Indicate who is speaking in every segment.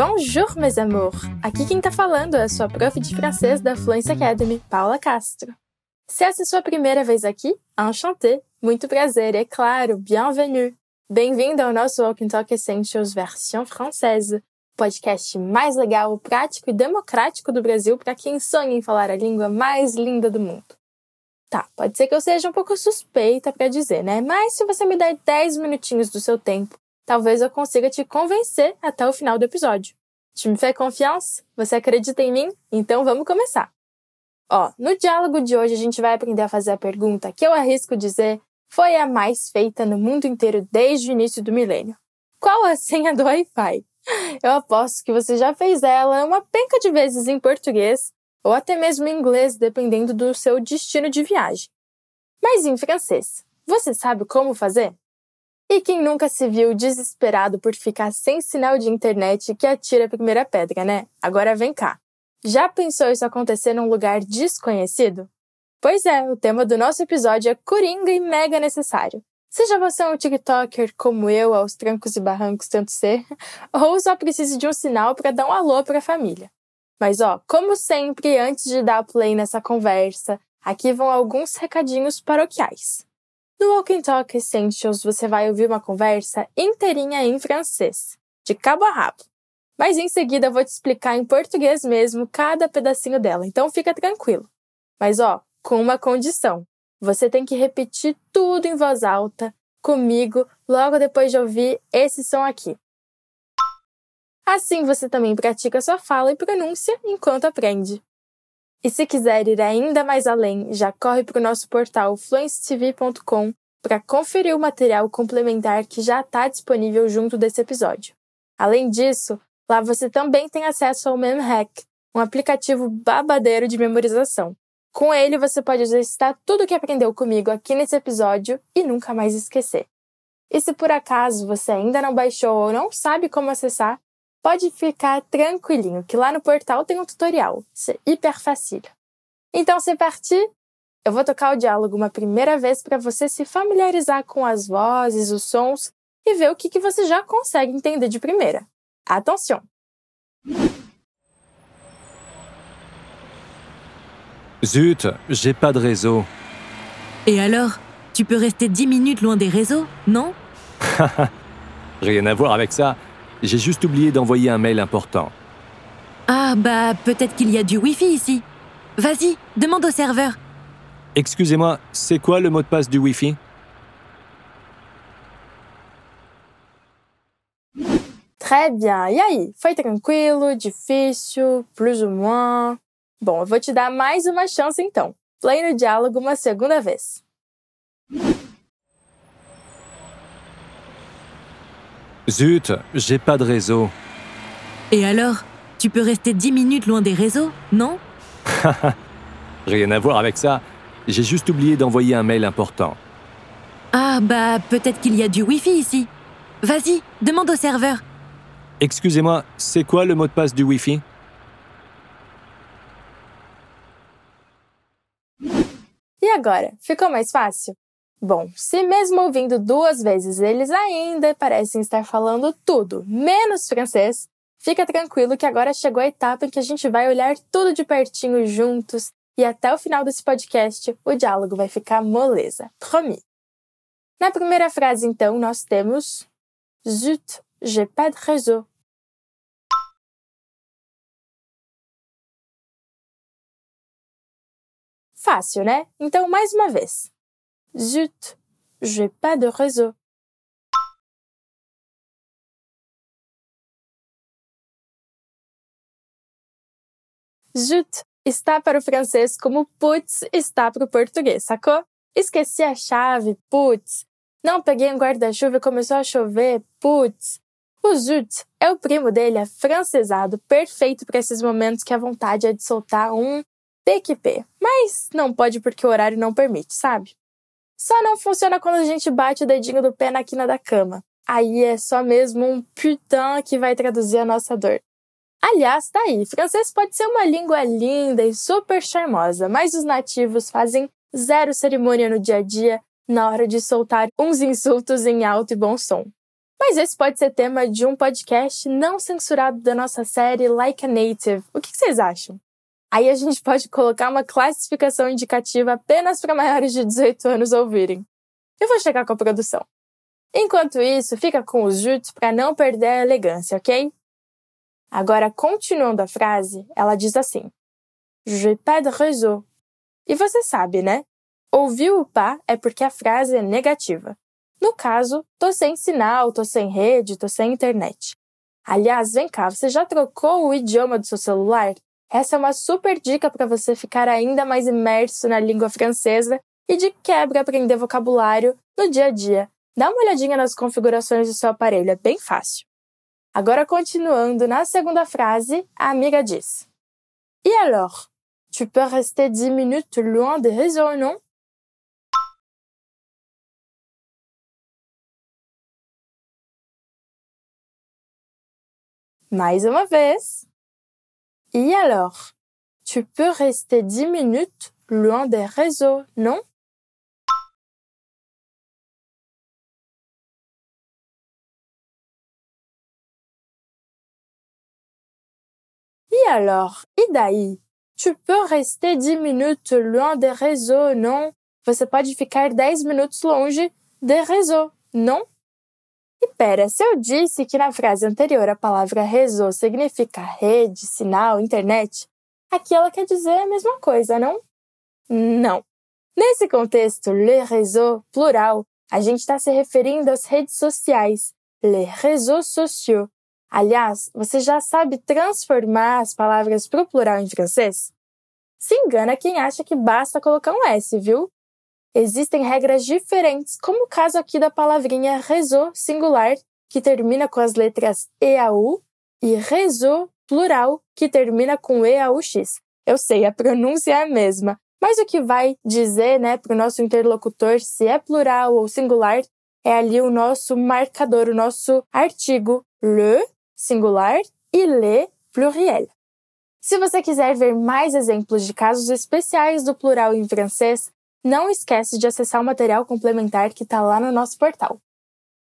Speaker 1: Bonjour, mes amours! Aqui quem tá falando é a sua prof de francês da Fluency Academy, Paula Castro. Se essa é sua primeira vez aqui, enchanté, muito prazer, é claro, bienvenue! Bem-vindo ao nosso Walking Talk Essentials versão française, podcast mais legal, prático e democrático do Brasil para quem sonha em falar a língua mais linda do mundo. Tá, pode ser que eu seja um pouco suspeita para dizer, né? Mas se você me der 10 minutinhos do seu tempo, talvez eu consiga te convencer até o final do episódio. Tu me faz confiança? Você acredita em mim? Então vamos começar. Ó, no diálogo de hoje a gente vai aprender a fazer a pergunta que eu arrisco dizer foi a mais feita no mundo inteiro desde o início do milênio. Qual a senha do Wi-Fi? Eu aposto que você já fez ela uma penca de vezes em português ou até mesmo em inglês, dependendo do seu destino de viagem. Mas em francês, você sabe como fazer? E quem nunca se viu desesperado por ficar sem sinal de internet que atira a primeira pedra, né? Agora vem cá. Já pensou isso acontecer num lugar desconhecido? Pois é, o tema do nosso episódio é coringa e mega necessário. Seja você um TikToker como eu, aos trancos e barrancos tanto ser, ou só precise de um sinal para dar um alô para a família. Mas ó, como sempre, antes de dar play nessa conversa, aqui vão alguns recadinhos paroquiais. No Walking Talk Essentials você vai ouvir uma conversa inteirinha em francês, de cabo a rabo. Mas em seguida eu vou te explicar em português mesmo cada pedacinho dela, então fica tranquilo. Mas ó, com uma condição. Você tem que repetir tudo em voz alta, comigo, logo depois de ouvir esse som aqui. Assim você também pratica sua fala e pronúncia enquanto aprende. E se quiser ir ainda mais além, já corre para o nosso portal fluencetv.com para conferir o material complementar que já está disponível junto desse episódio. Além disso, lá você também tem acesso ao MemHack, um aplicativo babadeiro de memorização, com ele, você pode exercitar tudo o que aprendeu comigo aqui nesse episódio e nunca mais esquecer. E se por acaso você ainda não baixou ou não sabe como acessar, pode ficar tranquilinho, que lá no portal tem um tutorial. Isso é hiper fácil. Então, se partir, eu vou tocar o diálogo uma primeira vez para você se familiarizar com as vozes, os sons e ver o que, que você já consegue entender de primeira. Atenção!
Speaker 2: Zut, j'ai pas de réseau.
Speaker 3: Et alors Tu peux rester 10 minutes loin des réseaux, non
Speaker 2: Rien à voir avec ça. J'ai juste oublié d'envoyer un mail important.
Speaker 3: Ah bah peut-être qu'il y a du Wi-Fi ici. Vas-y, demande au serveur.
Speaker 2: Excusez-moi, c'est quoi le mot de passe du Wi-Fi?
Speaker 1: Très bien. E aí, foi tranquilo, difícil, plus ou moins? Bom, eu vou te dar mais uma chance então. Play no diálogo uma segunda vez.
Speaker 2: Zut, j'ai pas de réseau.
Speaker 3: Et alors Tu peux rester 10 minutes loin des réseaux, non?
Speaker 2: Rien à voir avec ça. J'ai juste oublié d'envoyer un mail important.
Speaker 3: Ah bah peut-être qu'il y a du Wi-Fi ici. Vas-y, demande au serveur.
Speaker 2: Excusez-moi, c'est quoi le mot de passe du Wi-Fi?
Speaker 1: E agora, ficou mais fácil? Bom, se mesmo ouvindo duas vezes eles ainda parecem estar falando tudo, menos francês, fica tranquilo que agora chegou a etapa em que a gente vai olhar tudo de pertinho juntos e até o final desse podcast o diálogo vai ficar moleza. Promis! Na primeira frase, então, nós temos Zut, j'ai pas de réseau. Fácil, né? Então, mais uma vez. Zut, j'ai pas de réseau. Zut está para o francês como putz está para o português, sacou? Esqueci a chave, putz. Não peguei um guarda-chuva e começou a chover, putz. O zut é o primo dele afrancesado, perfeito para esses momentos que a vontade é de soltar um PQP, mas não pode porque o horário não permite, sabe? Só não funciona quando a gente bate o dedinho do pé na quina da cama. Aí é só mesmo um putain que vai traduzir a nossa dor. Aliás, tá aí, francês pode ser uma língua linda e super charmosa, mas os nativos fazem zero cerimônia no dia a dia na hora de soltar uns insultos em alto e bom som. Mas esse pode ser tema de um podcast não censurado da nossa série Like a Native. O que vocês acham? Aí a gente pode colocar uma classificação indicativa apenas para maiores de 18 anos ouvirem. Eu vou checar com a produção. Enquanto isso, fica com os jutes para não perder a elegância, ok? Agora, continuando a frase, ela diz assim: Je pas de réseau. E você sabe, né? Ouvir o pas é porque a frase é negativa. No caso, tô sem sinal, tô sem rede, tô sem internet. Aliás, vem cá, você já trocou o idioma do seu celular? Essa é uma super dica para você ficar ainda mais imerso na língua francesa e de quebra aprender vocabulário no dia a dia. Dá uma olhadinha nas configurações do seu aparelho, é bem fácil. Agora, continuando na segunda frase, a amiga diz: E alors? Tu peux rester 10 minutes loin des réseaux, non? Mais uma vez. Et alors? Tu peux rester 10 minutes loin des réseaux, non? Et alors? E daí? Tu peux rester 10 minutes loin des réseaux, non? Você pode ficar 10 minutos longe des réseaux, non? E pera, se eu disse que na frase anterior a palavra réseau significa rede, sinal, internet, aqui ela quer dizer a mesma coisa, não? Não. Nesse contexto, le réseau, plural, a gente está se referindo às redes sociais, les réseaux sociaux. Aliás, você já sabe transformar as palavras para o plural em francês? Se engana quem acha que basta colocar um S, viu? Existem regras diferentes, como o caso aqui da palavrinha réseau singular, que termina com as letras EAU, e réseau plural, que termina com EAUX. Eu sei, a pronúncia é a mesma, mas o que vai dizer né, para o nosso interlocutor se é plural ou singular é ali o nosso marcador, o nosso artigo le, singular, e le, pluriel. Se você quiser ver mais exemplos de casos especiais do plural em francês, não esquece de acessar o material complementar que está lá no nosso portal.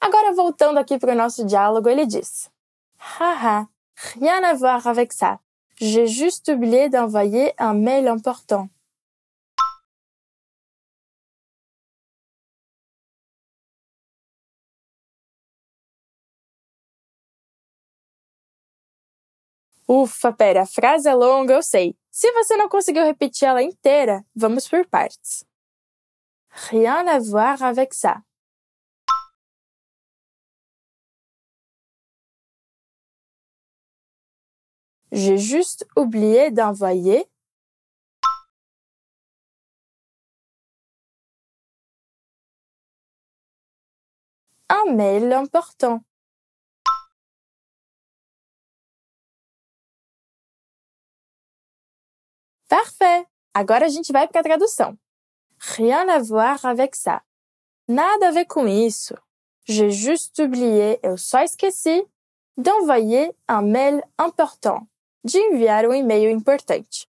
Speaker 1: Agora, voltando aqui para o nosso diálogo, ele diz: Haha, rien à voir avec ça. J'ai juste oublié d'envoyer un mail important. Ufa, pera, a frase é longa, eu sei. Se você não conseguiu repetir ela inteira, vamos por partes. Rien à voir avec ça. J'ai juste oublié d'envoyer un mail important. Parfait! Agora a gente vai para a tradução. Rien à voir avec ça. Nada a ver com isso. J'ai juste oublié, eu só esqueci, d'envoyer un mail important. De enviar um e-mail importante.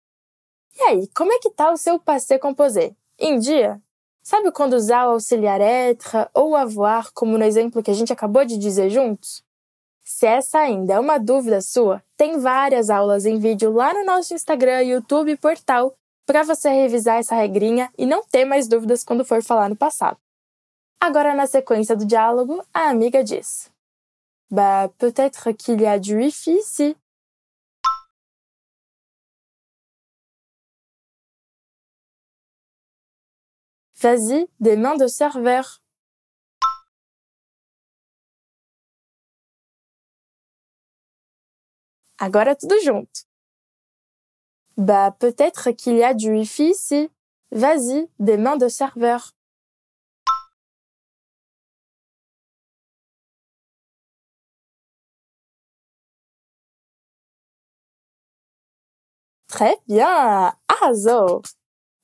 Speaker 1: E aí, como é que tá o seu passé composé? Em dia? Sabe quando usar o auxiliar être ou avoir, como no exemplo que a gente acabou de dizer juntos? Se essa ainda é uma dúvida sua, tem várias aulas em vídeo lá no nosso Instagram, YouTube e portal para você revisar essa regrinha e não ter mais dúvidas quando for falar no passado. Agora, na sequência do diálogo, a amiga diz: Bah, peut-être qu'il y a du wifi ici. Vas-y, des mains de serveur. Agora tudo junto. Bah, peut-être qu'il y a du Wi-Fi ici. Vas-y, des mains de serveur. Très bien! Arrasou!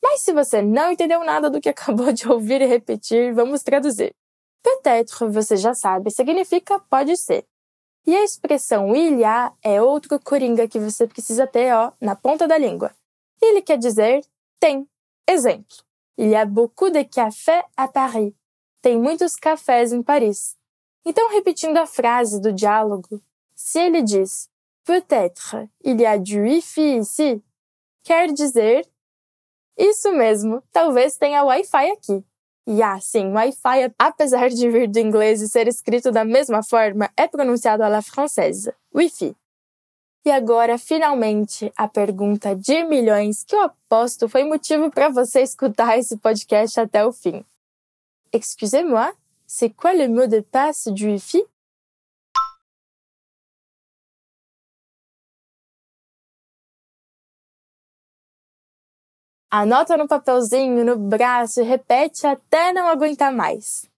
Speaker 1: Mas se você não entendeu nada do que acabou de ouvir e repetir, vamos traduzir. Peut-être, você já sabe, significa pode ser. E a expressão il y a é outro coringa que você precisa ter, ó, na ponta da língua. Ele quer dizer tem. Exemplo: Il y a beaucoup de cafés à Paris. Tem muitos cafés em Paris. Então, repetindo a frase do diálogo, se ele diz Peut-être il y a du Wi-Fi ici, quer dizer isso mesmo, talvez tenha Wi-Fi aqui. E ah, sim, Wi-Fi, apesar de vir do inglês e ser escrito da mesma forma, é pronunciado à la française, Wi-Fi. E agora, finalmente, a pergunta de milhões que eu aposto foi motivo para você escutar esse podcast até o fim. Excusez-moi, c'est quoi le mot de passe du Wi-Fi? Anota no papelzinho, no braço e repete até não aguentar mais.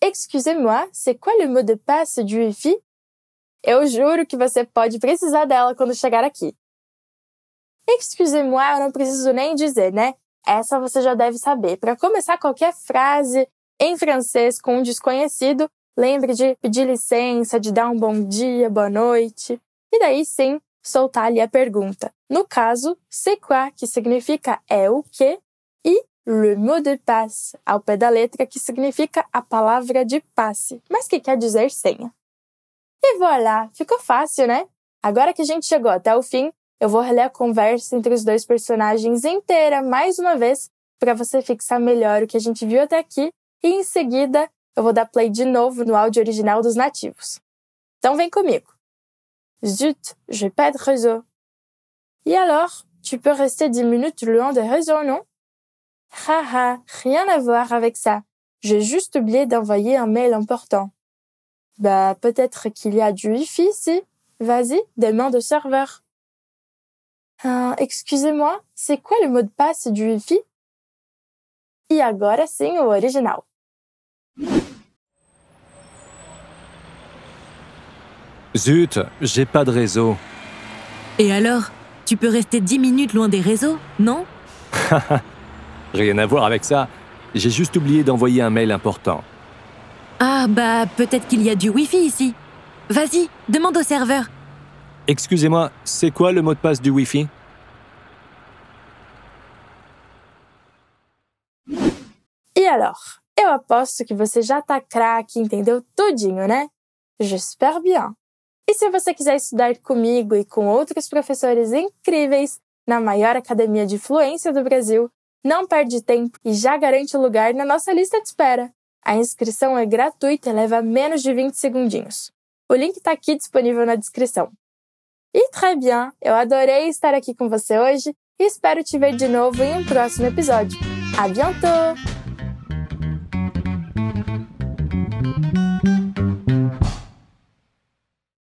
Speaker 1: Excusez-moi, c'est quoi le mot de passe du Wi-Fi? Eu juro que você pode precisar dela quando chegar aqui. Excusez-moi, eu não preciso nem dizer, né? Essa você já deve saber. Para começar qualquer frase em francês com um desconhecido, lembre de pedir licença, de dar um bom dia, boa noite. E daí sim, soltar ali a pergunta. No caso, c'est quoi, que significa é o que, e le mot de passe, ao pé da letra, que significa a palavra de passe, mas que quer dizer senha. E voilà, ficou fácil, né? Agora que a gente chegou até o fim, eu vou reler a conversa entre os dois personagens inteira mais uma vez para você fixar melhor o que a gente viu até aqui e em seguida eu vou dar play de novo no áudio original dos nativos. Então vem comigo. Zut, j'ai pas de réseau. Et alors, tu peux rester dix minutes loin des réseaux, non? Haha, rien à voir avec ça. J'ai juste oublié d'envoyer un mail important. Bah, peut-être qu'il y a du Wi-Fi ici. Vas-y, demande au serveur. Ah, excusez-moi, c'est quoi le mot de passe du Wi-Fi? Agora original.
Speaker 2: Zut, j'ai pas de réseau.
Speaker 3: Et alors Tu peux rester 10 minutes loin des réseaux, non
Speaker 2: Rien à voir avec ça. J'ai juste oublié d'envoyer un mail important.
Speaker 3: Ah bah peut-être qu'il y a du Wi-Fi ici. Vas-y, demande au serveur.
Speaker 2: Excusez-moi, c'est quoi le mot de passe du Wi-Fi?
Speaker 1: E alors? Eu aposto que você já tá craque entendeu tudinho, né? J'espère bien. E se você quiser estudar comigo e com outros professores incríveis na maior academia de fluência do Brasil, não perde tempo e já garante o lugar na nossa lista de espera. A inscrição é gratuita e leva menos de 20 segundinhos. O link está aqui disponível na descrição. E très bien, eu adorei estar aqui com você hoje e espero te ver de novo em um próximo episódio. À bientôt!